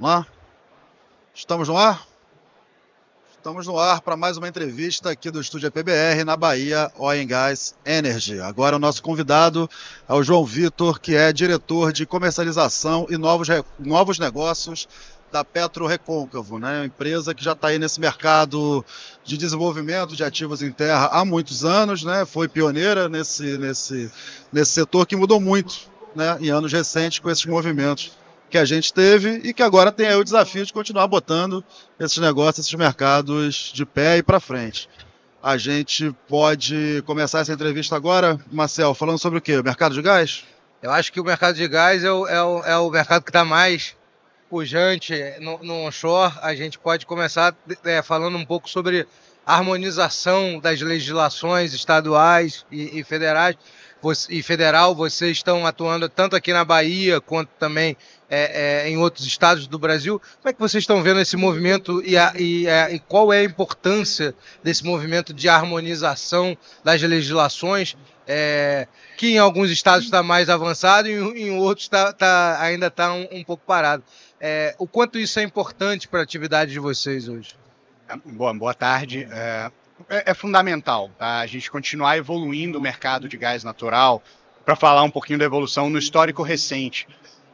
Lá? Estamos no ar? Estamos no ar para mais uma entrevista aqui do Estúdio PBR na Bahia Oil Gas Energy. Agora o nosso convidado é o João Vitor, que é diretor de comercialização e novos, novos negócios da Petro Recôncavo, né? Uma empresa que já está aí nesse mercado de desenvolvimento de ativos em terra há muitos anos, né? Foi pioneira nesse, nesse, nesse setor que mudou muito, né? Em anos recentes com esses movimentos que a gente teve e que agora tem aí o desafio de continuar botando esses negócios, esses mercados de pé e para frente. A gente pode começar essa entrevista agora, Marcel, falando sobre o quê? O mercado de gás? Eu acho que o mercado de gás é o, é o, é o mercado que está mais pujante no, no onshore. A gente pode começar é, falando um pouco sobre harmonização das legislações estaduais e, e federais e federal, vocês estão atuando tanto aqui na Bahia quanto também é, é, em outros estados do Brasil. Como é que vocês estão vendo esse movimento e, a, e, a, e qual é a importância desse movimento de harmonização das legislações? É, que em alguns estados está mais avançado e em outros tá, tá ainda está um, um, pouco parado. É, o quanto isso é importante para a atividade de vocês hoje? Boa, boa tarde. É, é, fundamental tá? a gente continuar evoluindo o mercado de gás natural. Para falar um pouquinho da evolução no histórico recente,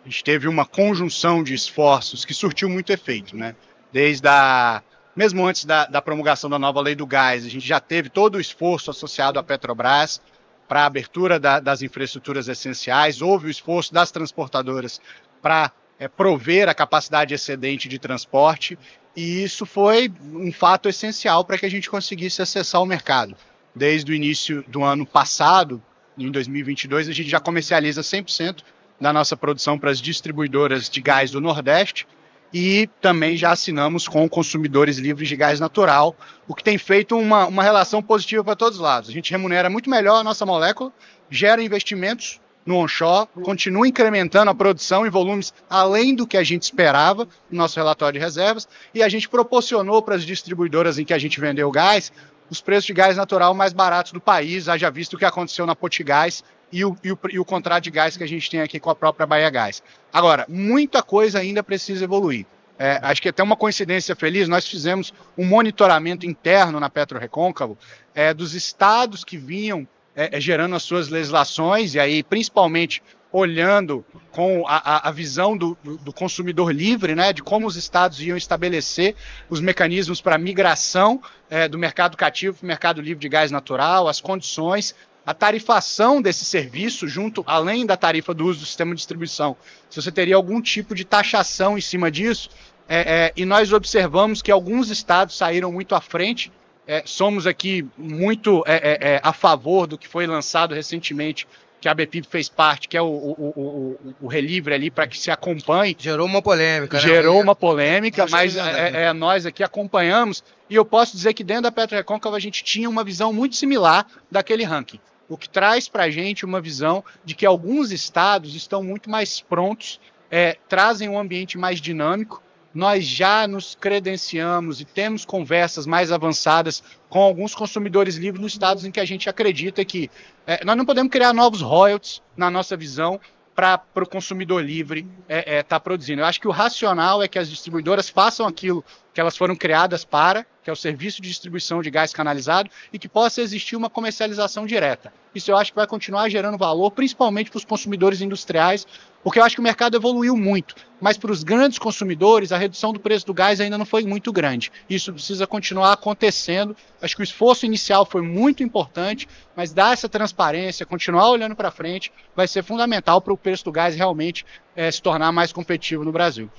a gente teve uma conjunção de esforços que surtiu muito efeito, né? Desde a mesmo antes da, da, promulgação da nova lei do gás, a gente já teve todo o esforço associado à Petrobras para a abertura da, das infraestruturas essenciais, houve o esforço das transportadoras para é, prover a capacidade excedente de transporte, e isso foi um fato essencial para que a gente conseguisse acessar o mercado. Desde o início do ano passado, em 2022, a gente já comercializa 100% da nossa produção para as distribuidoras de gás do Nordeste e também já assinamos com consumidores livres de gás natural, o que tem feito uma, uma relação positiva para todos os lados. A gente remunera muito melhor a nossa molécula, gera investimentos no onshore, continua incrementando a produção em volumes além do que a gente esperava no nosso relatório de reservas, e a gente proporcionou para as distribuidoras em que a gente vendeu gás os preços de gás natural mais baratos do país, haja visto o que aconteceu na Potigás e o, e, o, e o contrato de gás que a gente tem aqui com a própria Bahia Gás. Agora, muita coisa ainda precisa evoluir. É, acho que até uma coincidência feliz, nós fizemos um monitoramento interno na Petro Recôncavo é, dos estados que vinham é, é, gerando as suas legislações, e aí principalmente olhando com a, a visão do, do, consumidor livre, né, de como os estados iam estabelecer os mecanismos para migração é, do mercado cativo para o mercado livre de gás natural, as condições, a tarifação desse serviço, junto além da tarifa do uso do sistema de distribuição, se você teria algum tipo de taxação em cima disso, é, é, e nós observamos que alguns estados saíram muito à frente é, somos aqui muito é, é, é, a favor do que foi lançado recentemente, que a BPIP fez parte, que é o, o, o, o relivre ali para que se acompanhe. Gerou uma polêmica. Né? Gerou uma polêmica, mas é, é, nós aqui acompanhamos. E eu posso dizer que dentro da Petro Recôncava a gente tinha uma visão muito similar daquele ranking. O que traz para a gente uma visão de que alguns estados estão muito mais prontos, é, trazem um ambiente mais dinâmico, nós já nos credenciamos e temos conversas mais avançadas com alguns consumidores livres nos estados em que a gente acredita que é, nós não podemos criar novos royalties, na nossa visão, para o consumidor livre estar é, é, tá produzindo. Eu acho que o racional é que as distribuidoras façam aquilo que elas foram criadas para, que é o serviço de distribuição de gás canalizado, e que possa existir uma comercialização direta. Isso eu acho que vai continuar gerando valor, principalmente para os consumidores industriais, porque eu acho que o mercado evoluiu muito, mas para os grandes consumidores a redução do preço do gás ainda não foi muito grande. Isso precisa continuar acontecendo. Acho que o esforço inicial foi muito importante, mas dar essa transparência, continuar olhando para frente, vai ser fundamental para o preço do gás realmente é, se tornar mais competitivo no Brasil.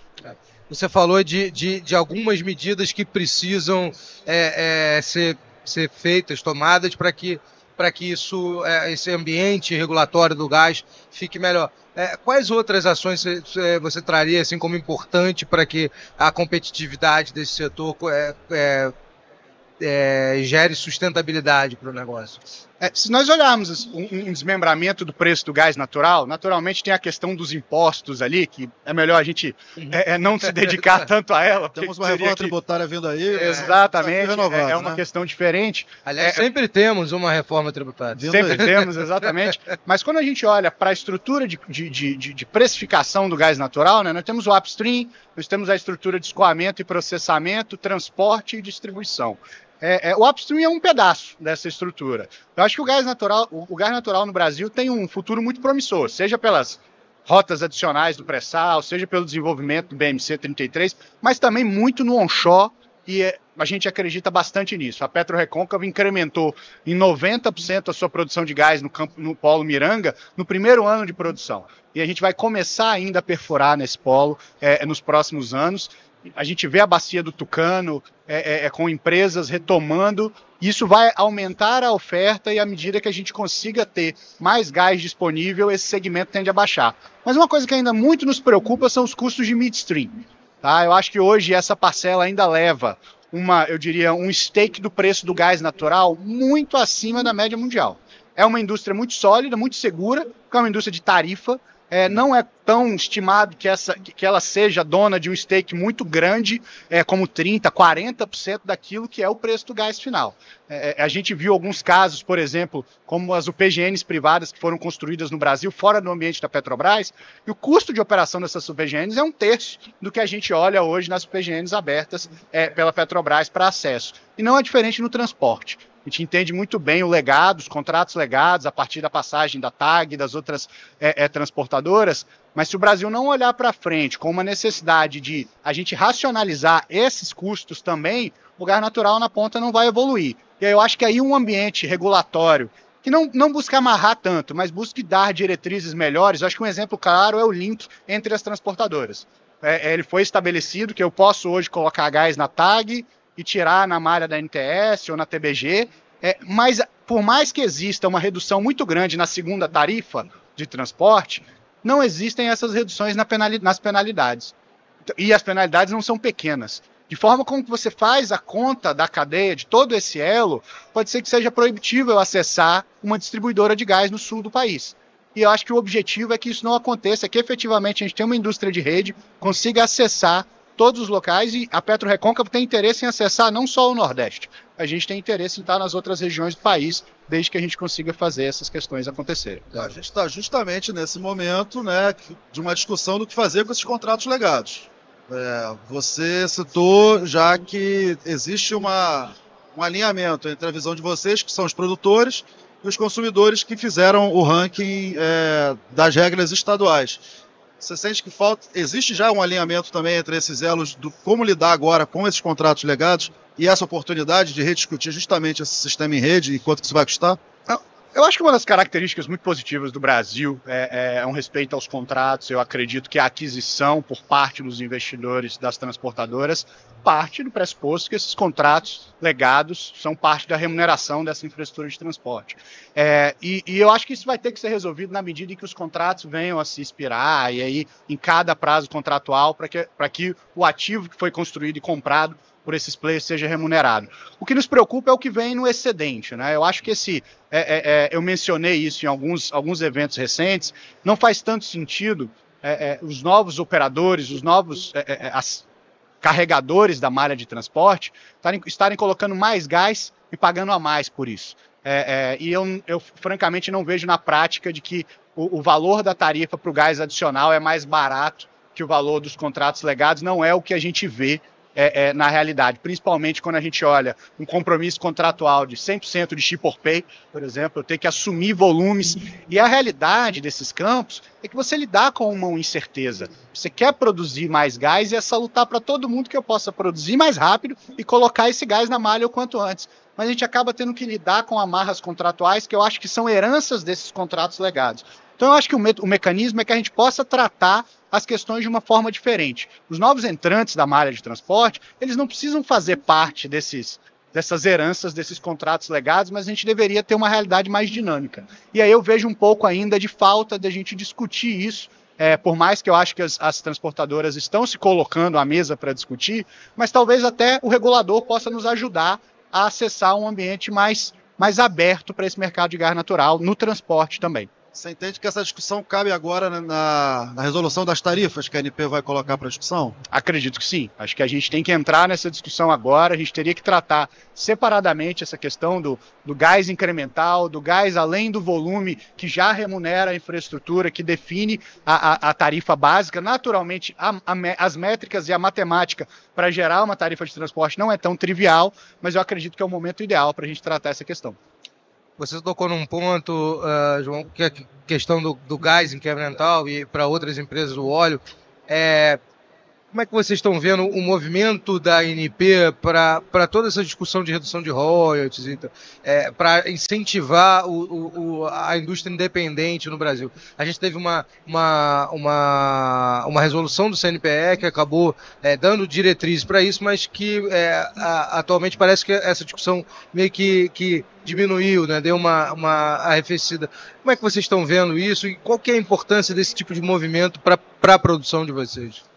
Você falou de, de, de algumas medidas que precisam é, é, ser, ser feitas, tomadas, para que para que isso, é, esse ambiente regulatório do gás fique melhor. É, quais outras ações você, traria assim como importante para que a competitividade desse setor é, é, é gere sustentabilidade para o negócio? É, se nós olharmos um, um, desmembramento do preço do gás natural, naturalmente tem a questão dos impostos ali, que é melhor a gente uhum. é, é, não se dedicar tanto a ela. Temos uma reforma que... tributária vindo aí. Exatamente, renovado, é, é, uma né? questão diferente. Aliás, é, sempre temos uma reforma tributária. Sempre temos, exatamente. Mas quando a gente olha para a estrutura de, de, de, de, precificação do gás natural, né, nós temos o upstream, nós temos a estrutura de escoamento e processamento, transporte e distribuição. É, é, o upstream é um pedaço dessa estrutura. Eu acho que o gás natural, o, o gás natural no Brasil tem um futuro muito promissor, seja pelas rotas adicionais do pré-sal, seja pelo desenvolvimento do BMC 33, mas também muito no onshore e é, a gente acredita bastante nisso. A PetroRecôncava incrementou em 90% a sua produção de gás no, campo, no polo Miranga no primeiro ano de produção. E a gente vai começar ainda a perfurar nesse polo é, nos próximos anos a gente vê a bacia do Tucano é, é, é, com empresas retomando. Isso vai aumentar a oferta e à medida que a gente consiga ter mais gás disponível, esse segmento tende a baixar. Mas uma coisa que ainda muito nos preocupa são os custos de midstream. Tá? Eu acho que hoje essa parcela ainda leva uma, eu diria, um stake do preço do gás natural muito acima da média mundial. É uma indústria muito sólida, muito segura, que é uma indústria de tarifa, é, não é tão estimado que, essa, que ela seja dona de um stake muito grande, é, como 30%, 40% daquilo que é o preço do gás final. É, é a gente viu alguns casos, por exemplo, como as UPGNs privadas que foram construídas no Brasil, fora do ambiente da Petrobras, e o custo de operação dessas UPGNs é um terço do que a gente olha hoje nas UPGNs abertas é, pela Petrobras para acesso. E não é diferente no transporte. A gente entende muito bem o legado, os contratos legados a partir da passagem da TAG e das outras é, é, transportadoras, mas se o Brasil não olhar para frente com uma necessidade de a gente racionalizar esses custos também, o gás natural na ponta não vai evoluir. E aí eu acho que aí um ambiente regulatório que não, não busca amarrar tanto, mas busque dar diretrizes melhores. Eu acho que um exemplo claro é o link entre as transportadoras. É, é ele foi estabelecido que eu posso hoje colocar gás na TAG e tirar na malha da NTS ou na TBG. É, mas por mais que exista uma redução muito grande na segunda tarifa de transporte, não existem essas reduções na penali nas penalidades. E as penalidades não são pequenas. De forma como você faz a conta da cadeia de todo esse elo, pode ser que seja proibitível acessar uma distribuidora de gás no sul do país. E eu acho que o objetivo é que isso não aconteça, que efetivamente a gente tenha uma indústria de rede, consiga acessar todos os locais e a Petro Recôncavo tem interesse em acessar não só o Nordeste, a gente tem interesse em estar nas outras regiões do país, desde que a gente consiga fazer essas questões acontecerem. A gente está justamente nesse momento né, de uma discussão do que fazer com esses contratos legados. É, você citou já que existe uma, um alinhamento entre a visão de vocês, que são os produtores, e os consumidores que fizeram o ranking é, das regras estaduais. Você sente que falta. Existe já um alinhamento também entre esses elos do como lidar agora com esses contratos legados e essa oportunidade de rediscutir justamente esse sistema em rede e quanto que isso vai custar? Eu acho que uma das características muito positivas do Brasil é, é, um respeito aos contratos. Eu acredito que a aquisição por parte dos investidores das transportadoras parte do pressuposto que esses contratos legados são parte da remuneração dessa infraestrutura de transporte. É, e, e, eu acho que isso vai ter que ser resolvido na medida em que os contratos venham a se expirar e aí em cada prazo contratual para que, que o ativo que foi construído e comprado por esses players seja remunerado. O que nos preocupa é o que vem no excedente. Né? Eu acho que esse. É, é, é, eu mencionei isso em alguns, alguns eventos recentes. Não faz tanto sentido é, é, os novos operadores, os novos é, as, carregadores da malha de transporte estarem, estarem, colocando mais gás e pagando a mais por isso. e eu, eu, francamente, não vejo na prática de que o, o valor da tarifa para o gás adicional é mais barato que o valor dos contratos legados. Não é o que a gente vê é, é, na realidade, principalmente quando a gente olha um compromisso contratual de 100% de ship or pay, por exemplo, eu tenho que assumir volumes. E a realidade desses campos é que você lidar com uma incerteza. Você quer produzir mais gás e é salutar para todo mundo que eu possa produzir mais rápido e colocar esse gás na malha o quanto antes. Mas a gente acaba tendo que lidar com amarras contratuais que eu acho que são heranças desses contratos legados. Então eu acho que o, me o mecanismo é que a gente possa tratar as questões de uma forma diferente. Os novos entrantes da malha de transporte, eles não precisam fazer parte desses, dessas heranças, desses contratos legados, mas a gente deveria ter uma realidade mais dinâmica. E aí eu vejo um pouco ainda de falta de a gente discutir isso, é, por mais que eu acho que as, as transportadoras estão se colocando à mesa para discutir, mas talvez até o regulador possa nos ajudar a acessar um ambiente mais mas aberto para esse mercado de gás natural no transporte também. Você entende que essa discussão cabe agora na, na resolução das tarifas que a ANP vai colocar para discussão? Acredito que sim. Acho que a gente tem que entrar nessa discussão agora. A gente teria que tratar separadamente essa questão do, do gás incremental, do gás além do volume que já remunera a infraestrutura, que define a, a, a tarifa básica. Naturalmente, a, as métricas e a matemática para gerar uma tarifa de transporte não é tão trivial, mas eu acredito que é o momento ideal para a gente tratar essa questão. Você tocou num ponto, uh, João, que é a questão do, do gás incremental e para outras empresas o óleo. É, como é que vocês estão vendo o movimento da ANP para toda essa discussão de redução de royalties, então, é, para incentivar o, o, a indústria independente no Brasil? A gente teve uma, uma, uma, uma resolução do CNPE que acabou é, dando diretrizes para isso, mas que é, a, atualmente parece que essa discussão meio que, que diminuiu, né? deu uma, uma arrefecida. Como é que vocês estão vendo isso e qual que é a importância desse tipo de movimento para a produção de vocês?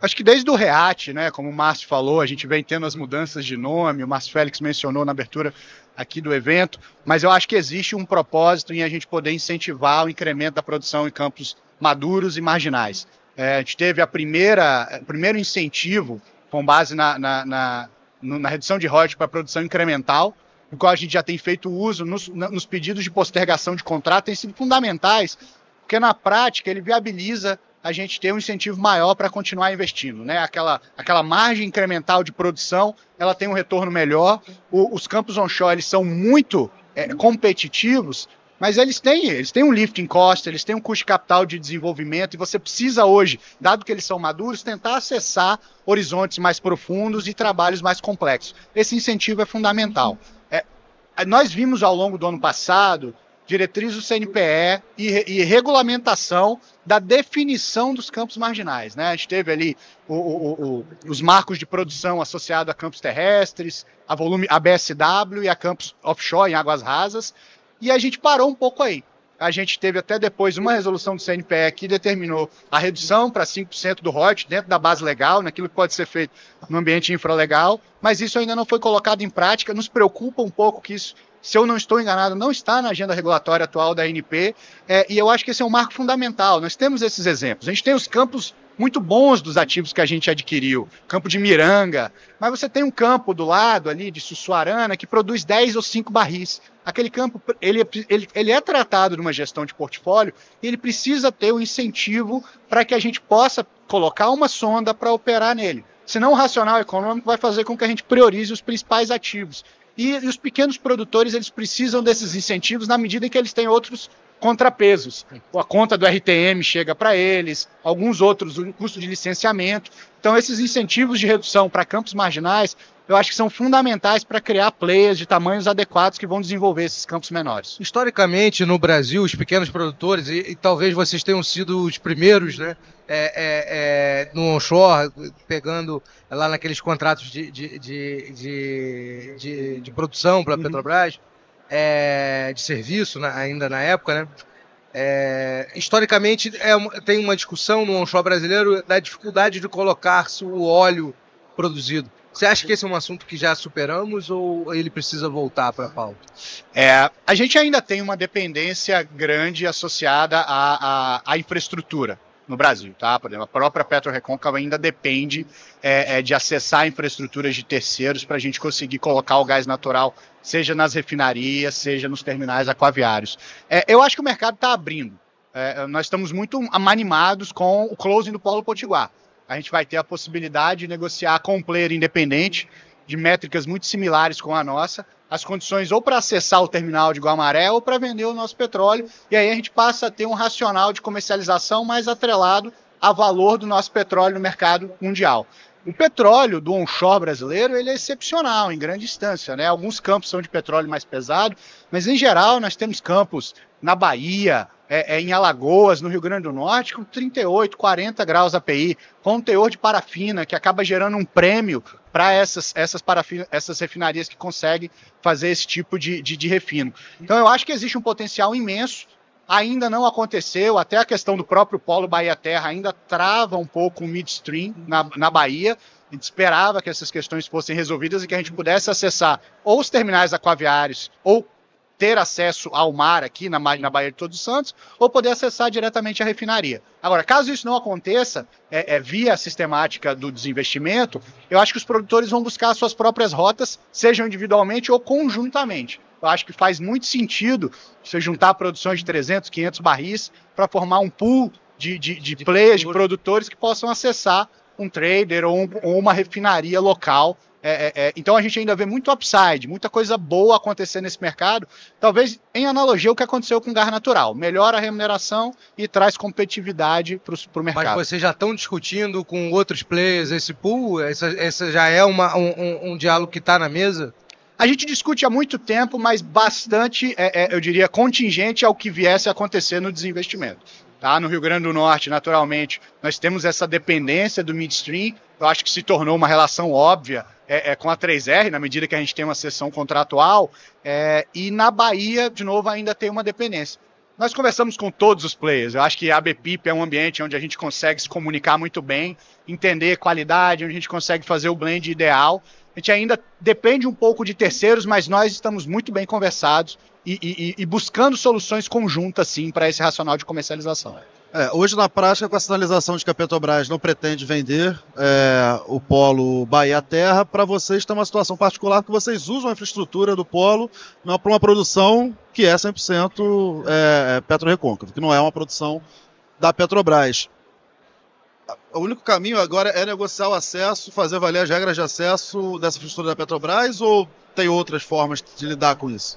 Acho que desde o REAT, né, como o Márcio falou, a gente vem tendo as mudanças de nome, o Márcio Félix mencionou na abertura aqui do evento, mas eu acho que existe um propósito em a gente poder incentivar o incremento da produção em campos maduros e marginais. É, a gente teve a primeira, o primeiro incentivo com base na, na, na, na redução de royalties para produção incremental, do qual a gente já tem feito uso nos, nos pedidos de postergação de contrato, têm sido fundamentais, porque na prática ele viabiliza a gente ter um incentivo maior para continuar investindo, né? Aquela, aquela margem incremental de produção, ela tem um retorno melhor. O, os campos onshore eles são muito é, competitivos, mas eles têm, eles têm um lifting cost, eles têm um custo de capital de desenvolvimento, e você precisa hoje, dado que eles são maduros, tentar acessar horizontes mais profundos e trabalhos mais complexos. Esse incentivo é fundamental. É, nós vimos ao longo do ano passado diretriz do CNPE e, e, regulamentação da definição dos campos marginais. Né? A gente teve ali o, o, o, os marcos de produção associados a campos terrestres, a volume a BSW e a campos offshore em águas rasas, e a gente parou um pouco aí. A gente teve até depois uma resolução do CNPE que determinou a redução para 5% do ROT dentro da base legal, naquilo que pode ser feito no ambiente infralegal, mas isso ainda não foi colocado em prática. Nos preocupa um pouco que isso se eu não estou enganado, não está na agenda regulatória atual da ANP, é, e eu acho que esse é um marco fundamental. Nós temos esses exemplos. A gente tem os campos muito bons dos ativos que a gente adquiriu, campo de Miranga, mas você tem um campo do lado ali de Sussuarana que produz 10 ou 5 barris. Aquele campo, ele, ele, ele é tratado numa gestão de portfólio e ele precisa ter um incentivo para que a gente possa colocar uma sonda para operar nele. Senão o racional econômico vai fazer com que a gente priorize os principais ativos. E, e, os pequenos produtores eles precisam desses incentivos na medida em que eles têm outros contrapesos. A conta do RTM chega para eles, alguns outros, o custo de licenciamento. Então, esses incentivos de redução para campos marginais, eu acho que são fundamentais para criar players de tamanhos adequados que vão desenvolver esses campos menores. Historicamente, no Brasil, os pequenos produtores, e, e talvez vocês tenham sido os primeiros, né, é, é, é, no onshore, pegando lá naqueles contratos de, de, de, de, de, produção para a uhum. É, de serviço né, ainda na época, né? É, historicamente é, tem uma discussão no onshore brasileiro da dificuldade de colocar-se o óleo produzido. Você acha que esse é um assunto que já superamos ou ele precisa voltar para a pauta? É, a gente ainda tem uma dependência grande associada à, à, à infraestrutura no Brasil, tá? Por exemplo, a própria PetroRecôncava ainda depende é, é, de acessar infraestruturas de terceiros para a gente conseguir colocar o gás natural, seja nas refinarias, seja nos terminais aquaviários. É, eu acho que o mercado está abrindo. É, nós estamos muito animados com o closing do Polo Potiguar. A gente vai ter a possibilidade de negociar com um player independente, de métricas muito similares com a nossa, as condições ou para acessar o terminal de Guamaré ou para vender o nosso petróleo. E aí a gente passa a ter um racional de comercialização mais atrelado a valor do nosso petróleo no mercado mundial. O petróleo do onshore brasileiro ele é excepcional em grande instância. Né? Alguns campos são de petróleo mais pesado, mas em geral nós temos campos na Bahia, é, é, em Alagoas, no Rio Grande do Norte, com 38, 40 graus API, com um teor de parafina, que acaba gerando um prêmio para essas, essas, essas refinarias que conseguem fazer esse tipo de, de, de refino. Então eu acho que existe um potencial imenso, ainda não aconteceu, até a questão do próprio Polo Bahia Terra ainda trava um pouco o midstream na, na Bahia, a gente esperava que essas questões fossem resolvidas e que a gente pudesse acessar ou os terminais aquaviários ou ter acesso ao mar aqui na, na Baía de Todos os Santos, ou poder acessar diretamente a refinaria. Agora, caso isso não aconteça, é, é, via a sistemática do desinvestimento, eu acho que os produtores vão buscar suas próprias rotas, sejam individualmente ou conjuntamente. Eu acho que faz muito sentido você juntar produções de 300, 500 barris para formar um pool de, de, de, de players, de produtores que possam acessar um trader ou, um, ou uma refinaria local é, é, é, então a gente ainda vê muito upside, muita coisa boa acontecer nesse mercado. Talvez em analogia ao que aconteceu com o gás natural. Melhora a remuneração e traz competitividade para o mercado. Mas vocês já estão discutindo com outros players esse pool? Essa, essa já é uma, um, um, diálogo que está na mesa? A gente discute há muito tempo, mas bastante, é, é, eu diria, contingente ao que viesse a acontecer no desinvestimento. Tá? No Rio Grande do Norte, naturalmente, nós temos essa dependência do midstream. Eu acho que se tornou uma relação óbvia é, é, com a 3R, na medida que a gente tem uma sessão contratual, é, e na Bahia, de novo, ainda tem uma dependência. Nós conversamos com todos os players. Eu acho que a BPIP é um ambiente onde a gente consegue se comunicar muito bem, entender qualidade, onde a gente consegue fazer o blend ideal. A gente ainda depende um pouco de terceiros, mas nós estamos muito bem conversados e, e, e buscando soluções conjuntas, sim, para esse racional de comercialização. É, hoje, na prática, com a sinalização de que a Petrobras não pretende vender é, o polo Bahia Terra, para vocês tem uma situação particular que vocês usam a infraestrutura do polo para uma produção que é 100% é, é que não é uma produção da Petrobras. O único caminho agora é negociar o acesso, fazer valer as regras de acesso dessa infraestrutura da Petrobras ou tem outras formas de lidar com isso?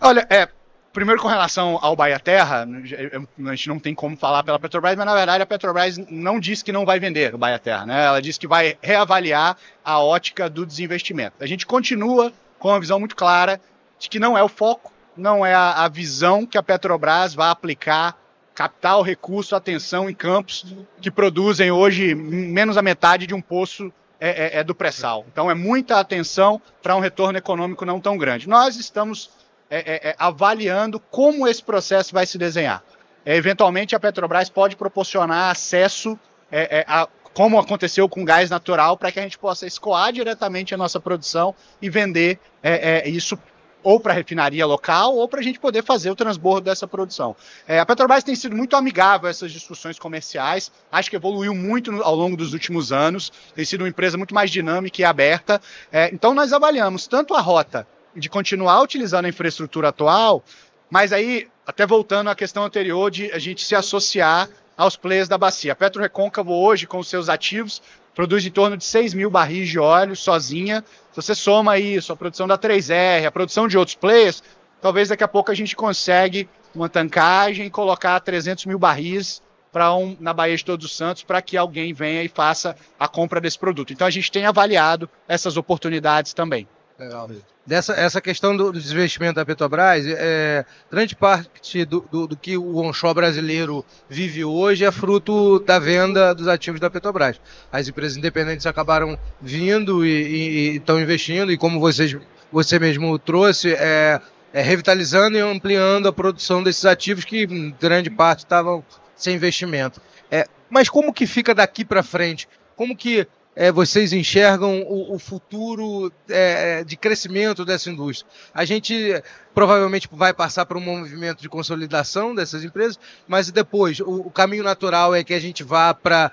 Olha, é, Primeiro, com relação ao Bahia Terra, a gente não tem como falar pela Petrobras, mas na verdade a Petrobras não disse que não vai vender o Bahia Terra, né? Ela disse que vai reavaliar a ótica do desinvestimento. A gente continua com uma visão muito clara de que não é o foco, não é a, a visão que a Petrobras vai aplicar capital, recurso, atenção em campos que produzem hoje menos a metade de um poço é, é, é do pré-sal. Então é muita atenção para um retorno econômico não tão grande. Nós estamos é, é, é, avaliando como esse processo vai se desenhar. É, eventualmente, a Petrobras pode proporcionar acesso é, a como aconteceu com gás natural, para que a gente possa escoar diretamente a nossa produção e vender é, é, isso ou para a refinaria local ou para a gente poder fazer o transbordo dessa produção. É, a Petrobras tem sido muito amigável a essas discussões comerciais, acho que evoluiu muito no, ao longo dos últimos anos, tem sido uma empresa muito mais dinâmica e aberta. É, então, nós avaliamos tanto a rota de continuar utilizando a infraestrutura atual, mas aí, até voltando à questão anterior de a gente se associar aos players da bacia. A Petro Recôncavo hoje, com os seus ativos, produz em torno de 6 mil barris de óleo sozinha. Se você soma isso, a produção da 3R, a produção de outros players, talvez daqui a pouco a gente consegue uma tancagem e colocar 300 mil barris para um na Baía de Todos os Santos para que alguém venha e faça a compra desse produto. Então a gente tem avaliado essas oportunidades também. Legal. Dessa essa questão do, desinvestimento da Petrobras, é, grande parte do, do, do, que o onshore brasileiro vive hoje é fruto da venda dos ativos da Petrobras. As empresas independentes acabaram vindo e estão investindo, e como vocês, você mesmo trouxe, é, é, revitalizando e ampliando a produção desses ativos que, em grande parte, estavam sem investimento. É, mas como que fica daqui para frente? Como que é, vocês enxergam o, o futuro é, é, de crescimento dessa indústria? A gente provavelmente vai passar por um movimento de consolidação dessas empresas, mas depois o, o caminho natural é que a gente vá para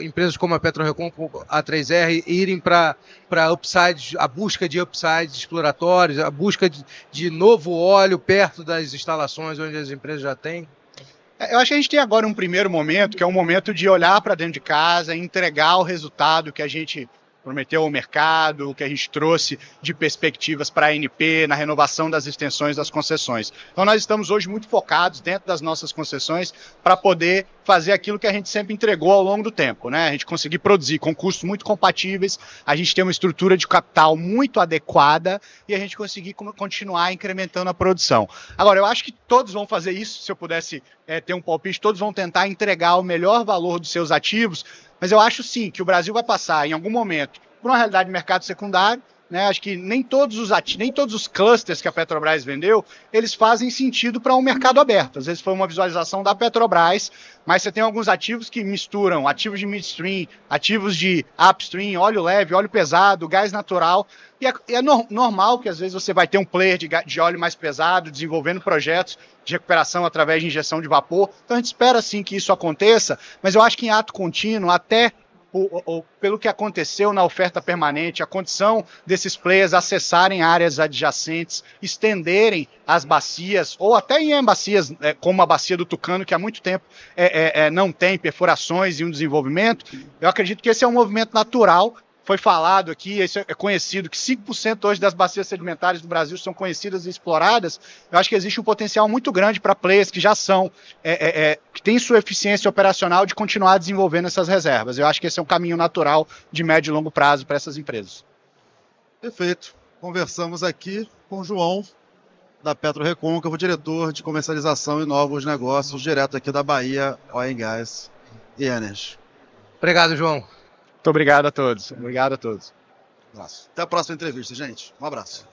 empresas como a PetroRecon, a 3R, irem para upsides, a busca de upsides exploratórios, a busca de, de novo óleo perto das instalações onde as empresas já têm? É, eu acho que a gente tem agora um primeiro momento, que é um momento de olhar para dentro de casa, entregar o resultado que a gente prometeu ao mercado, o que a gente trouxe de perspectivas para a ANP, na renovação das extensões das concessões. Então nós estamos hoje muito focados dentro das nossas concessões para poder fazer aquilo que a gente sempre entregou ao longo do tempo, né? A gente conseguir produzir com custos muito compatíveis, a gente ter uma estrutura de capital muito adequada e a gente conseguir continuar incrementando a produção. Agora, eu acho que todos vão fazer isso, se eu pudesse é, ter um palpite, todos vão tentar entregar o melhor valor dos seus ativos mas eu acho sim que o Brasil vai passar, em algum momento, por uma realidade de mercado secundário, Né? Acho que nem todos os nem todos os clusters que a Petrobras vendeu, eles fazem sentido para um mercado aberto. Às vezes foi uma visualização da Petrobras, mas você tem alguns ativos que misturam ativos de midstream, ativos de upstream, óleo leve, óleo pesado, gás natural. E é, é no, normal que às vezes você vai ter um player de, de óleo mais pesado desenvolvendo projetos de recuperação através de injeção de vapor. Então a gente espera sim que isso aconteça, mas eu acho que em ato contínuo, até o, o, pelo que aconteceu na oferta permanente, a condição desses players acessarem áreas adjacentes, estenderem as bacias, ou até em bacias, é, como a bacia do Tucano, que há muito tempo é, é, é não tem perfurações e um desenvolvimento, eu acredito que esse é um movimento natural foi falado aqui, isso é conhecido, que 5% hoje das bacias sedimentares do Brasil são conhecidas e exploradas. Eu acho que existe um potencial muito grande para players que já são, é, é, é, que têm sua eficiência operacional de continuar desenvolvendo essas reservas. Eu acho que esse é um caminho natural de médio e longo prazo para essas empresas. Perfeito. Conversamos aqui com o João, da Petro Recôncavo, diretor de comercialização e novos negócios, direto aqui da Bahia Oil Gas e Energy. Obrigado, João. Muito obrigado a todos. Obrigado a todos. Um abraço. Até a próxima entrevista, gente. Um abraço.